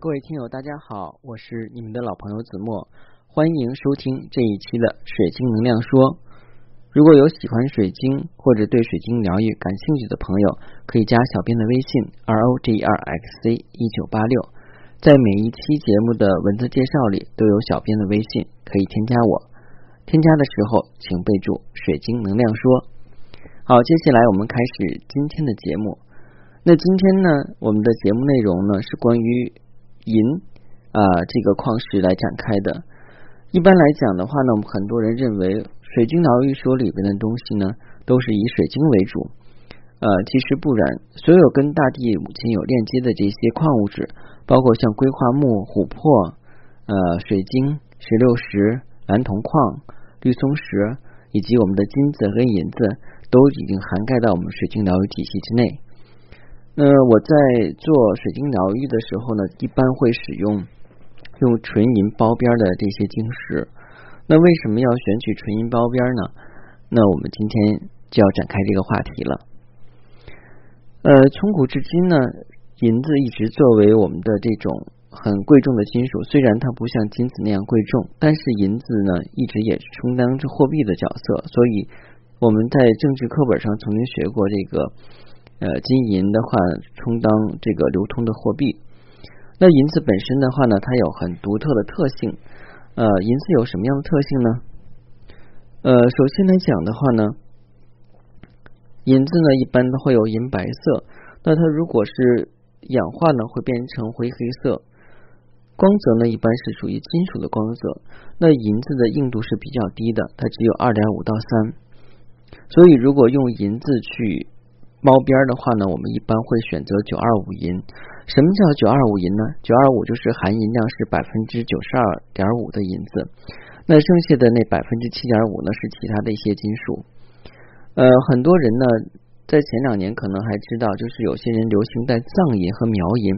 各位听友，大家好，我是你们的老朋友子墨，欢迎收听这一期的水晶能量说。如果有喜欢水晶或者对水晶疗愈感兴趣的朋友，可以加小编的微信：r o g r x c 一九八六，在每一期节目的文字介绍里都有小编的微信，可以添加我。添加的时候请备注“水晶能量说”。好，接下来我们开始今天的节目。那今天呢，我们的节目内容呢是关于银啊这个矿石来展开的。一般来讲的话呢，我们很多人认为水晶疗愈说里边的东西呢都是以水晶为主，呃，其实不然。所有跟大地母亲有链接的这些矿物质，包括像硅化木、琥珀、呃水晶、石榴石、蓝铜矿、绿松石，以及我们的金子和银子，都已经涵盖到我们水晶疗愈体系之内。那我在做水晶疗愈的时候呢，一般会使用用纯银包边的这些晶石。那为什么要选取纯银包边呢？那我们今天就要展开这个话题了。呃，从古至今呢，银子一直作为我们的这种很贵重的金属。虽然它不像金子那样贵重，但是银子呢，一直也充当着货币的角色。所以我们在政治课本上曾经学过这个。呃，金银的话充当这个流通的货币。那银子本身的话呢，它有很独特的特性。呃，银子有什么样的特性呢？呃，首先来讲的话呢，银子呢一般都会有银白色。那它如果是氧化呢，会变成灰黑色。光泽呢一般是属于金属的光泽。那银子的硬度是比较低的，它只有二点五到三。所以如果用银子去猫边的话呢，我们一般会选择九二五银。什么叫九二五银呢？九二五就是含银量是百分之九十二点五的银子，那剩下的那百分之七点五呢是其他的一些金属。呃，很多人呢在前两年可能还知道，就是有些人流行带藏银和苗银。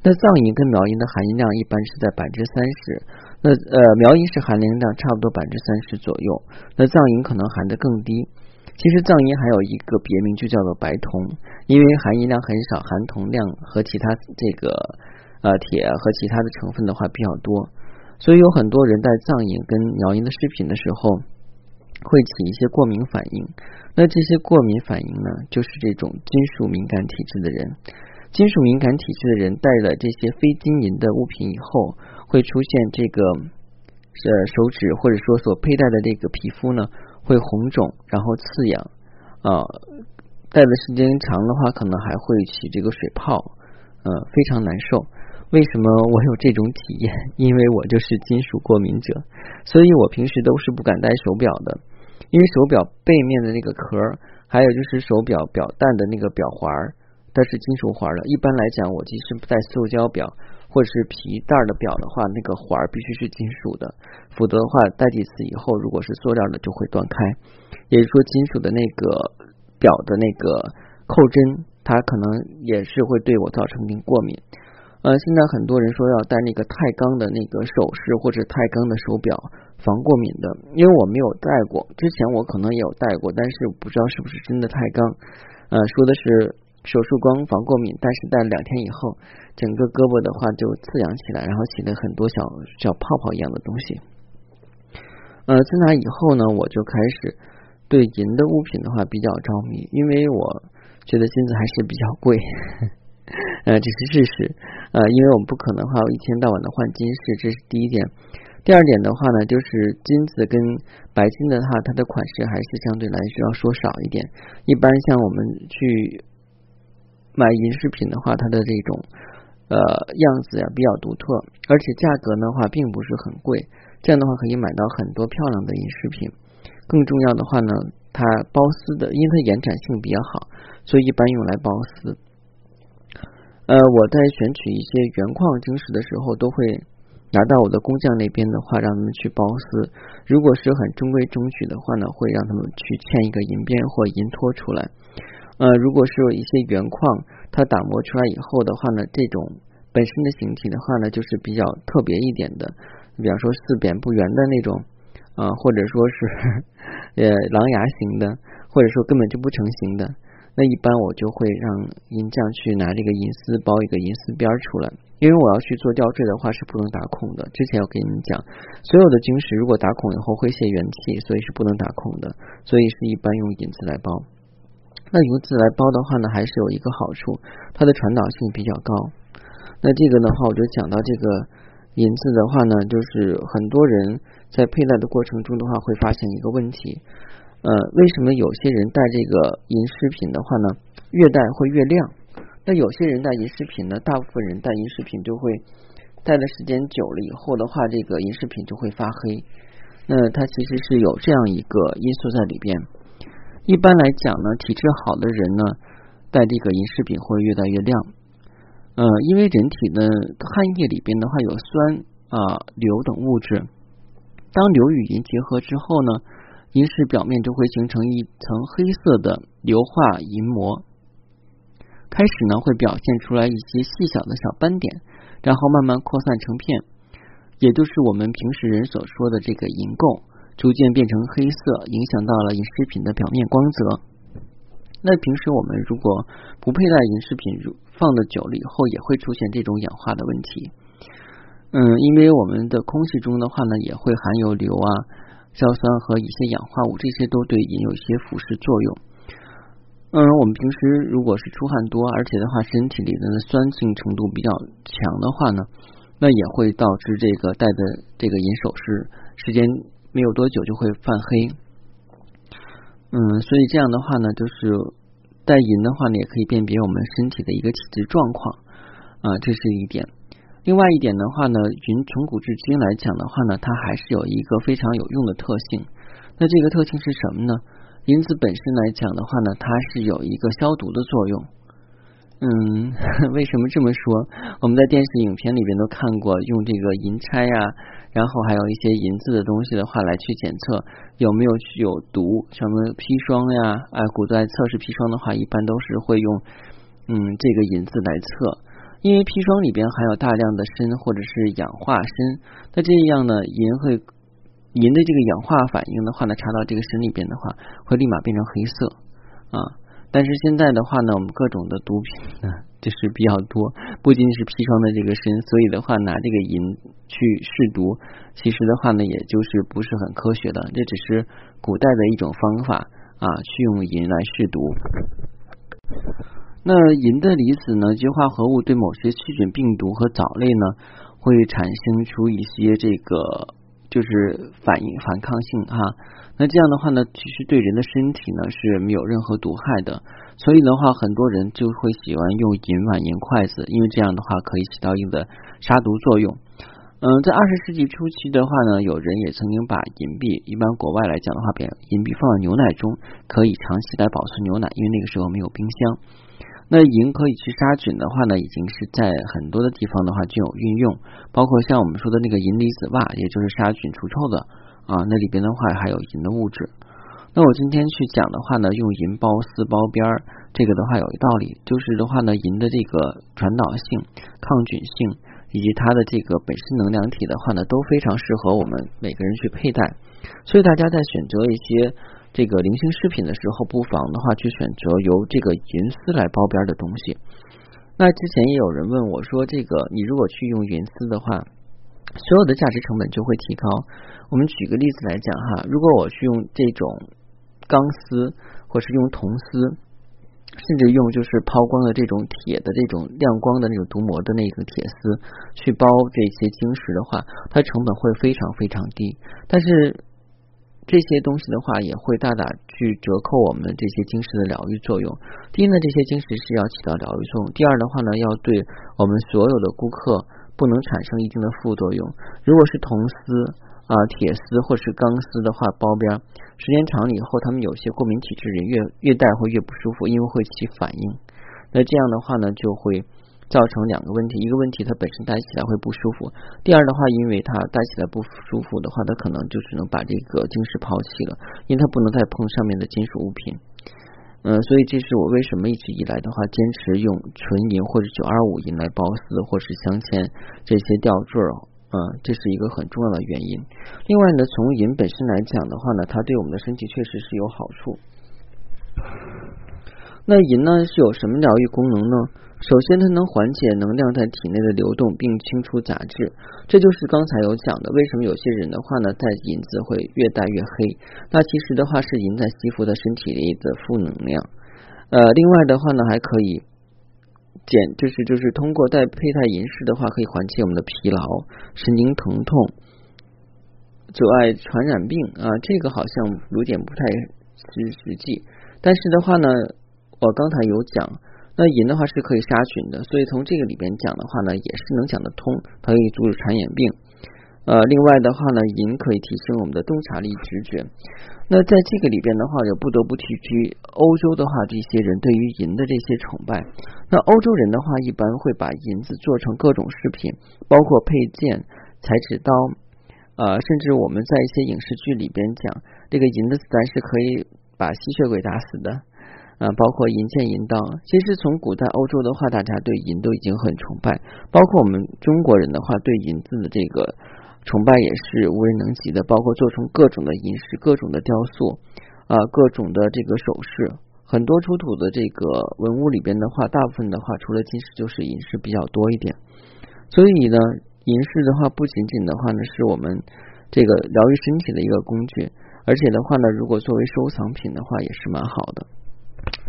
那藏银跟苗银的含银量一般是在百分之三十，那呃苗银是含银量差不多百分之三十左右，那藏银可能含的更低。其实藏银还有一个别名，就叫做白铜，因为含银量很少，含铜量和其他这个呃铁和其他的成分的话比较多，所以有很多人在藏银跟苗银的饰品的时候会起一些过敏反应。那这些过敏反应呢，就是这种金属敏感体质的人。金属敏感体质的人戴了这些非金银的物品以后，会出现这个呃手指或者说所佩戴的这个皮肤呢。会红肿，然后刺痒啊，戴的时间长的话，可能还会起这个水泡，嗯，非常难受。为什么我有这种体验？因为我就是金属过敏者，所以我平时都是不敢戴手表的，因为手表背面的那个壳，还有就是手表表带的那个表环，它是金属环的。一般来讲，我即使不戴塑胶表。或者是皮带的表的话，那个环必须是金属的，否则的话戴几次以后，如果是塑料的就会断开。也就是说，金属的那个表的那个扣针，它可能也是会对我造成一定过敏。呃，现在很多人说要戴那个钛钢的那个首饰或者钛钢的手表防过敏的，因为我没有戴过，之前我可能也有戴过，但是不知道是不是真的钛钢。呃，说的是。手术光防过敏，但是戴两天以后，整个胳膊的话就刺痒起来，然后起了很多小小泡泡一样的东西。呃，自那以后呢，我就开始对银的物品的话比较着迷，因为我觉得金子还是比较贵，呃，这是事实。呃，因为我们不可能话一天到晚的换金饰，这是第一点。第二点的话呢，就是金子跟白金的话，它的款式还是相对来说要说少一点。一般像我们去。买银饰品的话，它的这种呃样子呀比较独特，而且价格的话并不是很贵，这样的话可以买到很多漂亮的银饰品。更重要的话呢，它包丝的，因为它延展性比较好，所以一般用来包丝。呃，我在选取一些原矿晶石的时候，都会拿到我的工匠那边的话，让他们去包丝。如果是很中规中矩的话呢，会让他们去嵌一个银边或银托出来。呃，如果是有一些原矿，它打磨出来以后的话呢，这种本身的形体的话呢，就是比较特别一点的，比方说四扁不圆的那种，啊，或者说是呃狼牙形的，或者说根本就不成形的，那一般我就会让银匠去拿这个银丝包一个银丝边出来，因为我要去做吊坠的话是不能打孔的。之前我跟你们讲，所有的晶石如果打孔以后会泄元气，所以是不能打孔的。所以是一般用银子来包。那银子来包的话呢，还是有一个好处，它的传导性比较高。那这个的话，我就讲到这个银子的话呢，就是很多人在佩戴的过程中的话，会发现一个问题。呃，为什么有些人戴这个银饰品的话呢，越戴会越亮？那有些人戴银饰品呢，大部分人戴银饰品就会戴的时间久了以后的话，这个银饰品就会发黑。那它其实是有这样一个因素在里边。一般来讲呢，体质好的人呢，戴这个银饰品会越戴越亮。呃，因为人体的汗液里边的话有酸啊、硫等物质，当硫与银结合之后呢。银饰表面就会形成一层黑色的硫化银膜，开始呢会表现出来一些细小的小斑点，然后慢慢扩散成片，也就是我们平时人所说的这个银垢，逐渐变成黑色，影响到了银饰品的表面光泽。那平时我们如果不佩戴银饰品，放的久了以后，也会出现这种氧化的问题。嗯，因为我们的空气中的话呢，也会含有硫啊。硝酸和一些氧化物，这些都对银有一些腐蚀作用。嗯，我们平时如果是出汗多，而且的话身体里的酸性程度比较强的话呢，那也会导致这个戴的这个银首饰时间没有多久就会泛黑。嗯，所以这样的话呢，就是带银的话呢，也可以辨别我们身体的一个体质状况啊，这是一点。另外一点的话呢，银从古至今来讲的话呢，它还是有一个非常有用的特性。那这个特性是什么呢？银子本身来讲的话呢，它是有一个消毒的作用。嗯，为什么这么说？我们在电视影片里边都看过，用这个银钗呀，然后还有一些银子的东西的话来去检测有没有有毒，什么砒霜呀？哎，古代测试砒霜的话，一般都是会用嗯这个银子来测。因为砒霜里边含有大量的砷或者是氧化砷，那这样呢，银会银的这个氧化反应的话呢，插到这个砷里边的话，会立马变成黑色啊。但是现在的话呢，我们各种的毒品呢，就是比较多，不仅仅是砒霜的这个砷，所以的话拿这个银去试毒，其实的话呢，也就是不是很科学的，这只是古代的一种方法啊，去用银来试毒。那银的离子呢？及化合物对某些细菌、病毒和藻类呢，会产生出一些这个就是反应反抗性哈。那这样的话呢，其实对人的身体呢是没有任何毒害的。所以的话，很多人就会喜欢用银碗、银筷子，因为这样的话可以起到一定的杀毒作用。嗯，在二十世纪初期的话呢，有人也曾经把银币，一般国外来讲的话，把银币放在牛奶中，可以长期来保存牛奶，因为那个时候没有冰箱。那银可以去杀菌的话呢，已经是在很多的地方的话就有运用，包括像我们说的那个银离子袜，也就是杀菌除臭的啊，那里边的话还有银的物质。那我今天去讲的话呢，用银包丝包边儿，这个的话有一道理，就是的话呢，银的这个传导性、抗菌性以及它的这个本身能量体的话呢，都非常适合我们每个人去佩戴，所以大家在选择一些。这个零星饰品的时候，不妨的话去选择由这个银丝来包边的东西。那之前也有人问我说，这个你如果去用银丝的话，所有的价值成本就会提高。我们举个例子来讲哈，如果我去用这种钢丝，或是用铜丝，甚至用就是抛光的这种铁的这种亮光的那种镀膜的那个铁丝去包这些晶石的话，它成本会非常非常低。但是这些东西的话，也会大大去折扣我们这些晶石的疗愈作用。第一呢，这些晶石是要起到疗愈作用；第二的话呢，要对我们所有的顾客不能产生一定的副作用。如果是铜丝啊、铁丝或是钢丝的话，包边时间长了以后，他们有些过敏体质人越越戴会越不舒服，因为会起反应。那这样的话呢，就会。造成两个问题，一个问题它本身戴起来会不舒服，第二的话，因为它戴起来不舒服的话，它可能就只能把这个晶石抛弃了，因为它不能再碰上面的金属物品。嗯，所以这是我为什么一直以来的话坚持用纯银或者九二五银来包丝或是镶嵌这些吊坠儿，嗯，这是一个很重要的原因。另外呢，从银本身来讲的话呢，它对我们的身体确实是有好处。那银呢是有什么疗愈功能呢？首先，它能缓解能量在体内的流动，并清除杂质。这就是刚才有讲的，为什么有些人的话呢，戴银子会越戴越黑？那其实的话是银在吸附的身体里的负能量。呃，另外的话呢，还可以减，就是就是通过戴佩戴银饰的话，可以缓解我们的疲劳、神经疼痛、阻碍传染病啊。这个好像有点不太实实际，但是的话呢，我刚才有讲。那银的话是可以杀菌的，所以从这个里边讲的话呢，也是能讲得通，它可以阻止传染病。呃，另外的话呢，银可以提升我们的洞察力、直觉。那在这个里边的话，也不得不提及欧洲的话，这些人对于银的这些崇拜。那欧洲人的话，一般会把银子做成各种饰品，包括配件、裁纸刀，呃，甚至我们在一些影视剧里边讲，这个银的子弹是可以把吸血鬼打死的。啊，包括银剑、银刀，其实从古代欧洲的话，大家对银都已经很崇拜，包括我们中国人的话，对银子的这个崇拜也是无人能及的。包括做成各种的银饰、各种的雕塑啊，各种的这个首饰，很多出土的这个文物里边的话，大部分的话，除了金饰就是银饰比较多一点。所以呢，银饰的话，不仅仅的话呢，是我们这个疗愈身体的一个工具，而且的话呢，如果作为收藏品的话，也是蛮好的。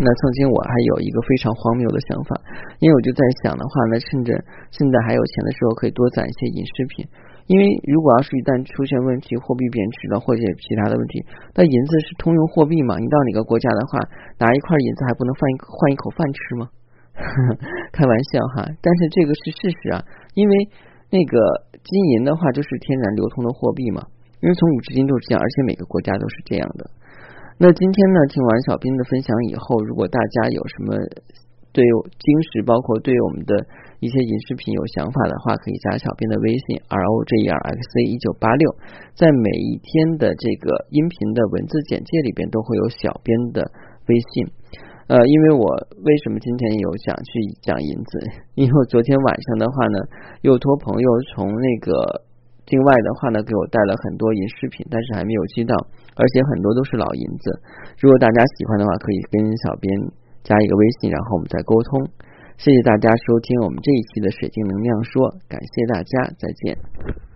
那曾经我还有一个非常荒谬的想法，因为我就在想的话，那趁着现在还有钱的时候，可以多攒一些银饰品。因为如果要是一旦出现问题，货币贬值了或者其他的问题，那银子是通用货币嘛？你到哪个国家的话，拿一块银子还不能换一换一口饭吃吗？开玩笑哈，但是这个是事实啊，因为那个金银的话就是天然流通的货币嘛，因为从古至今都是这样，而且每个国家都是这样的。那今天呢，听完小斌的分享以后，如果大家有什么对晶石，包括对我们的一些银饰品有想法的话，可以加小斌的微信 r o j e r x c 一九八六，在每一天的这个音频的文字简介里边都会有小编的微信。呃，因为我为什么今天有想去讲银子？因为我昨天晚上的话呢，又托朋友从那个。另外的话呢，给我带了很多银饰品，但是还没有寄到，而且很多都是老银子。如果大家喜欢的话，可以跟小编加一个微信，然后我们再沟通。谢谢大家收听我们这一期的水晶能量说，感谢大家，再见。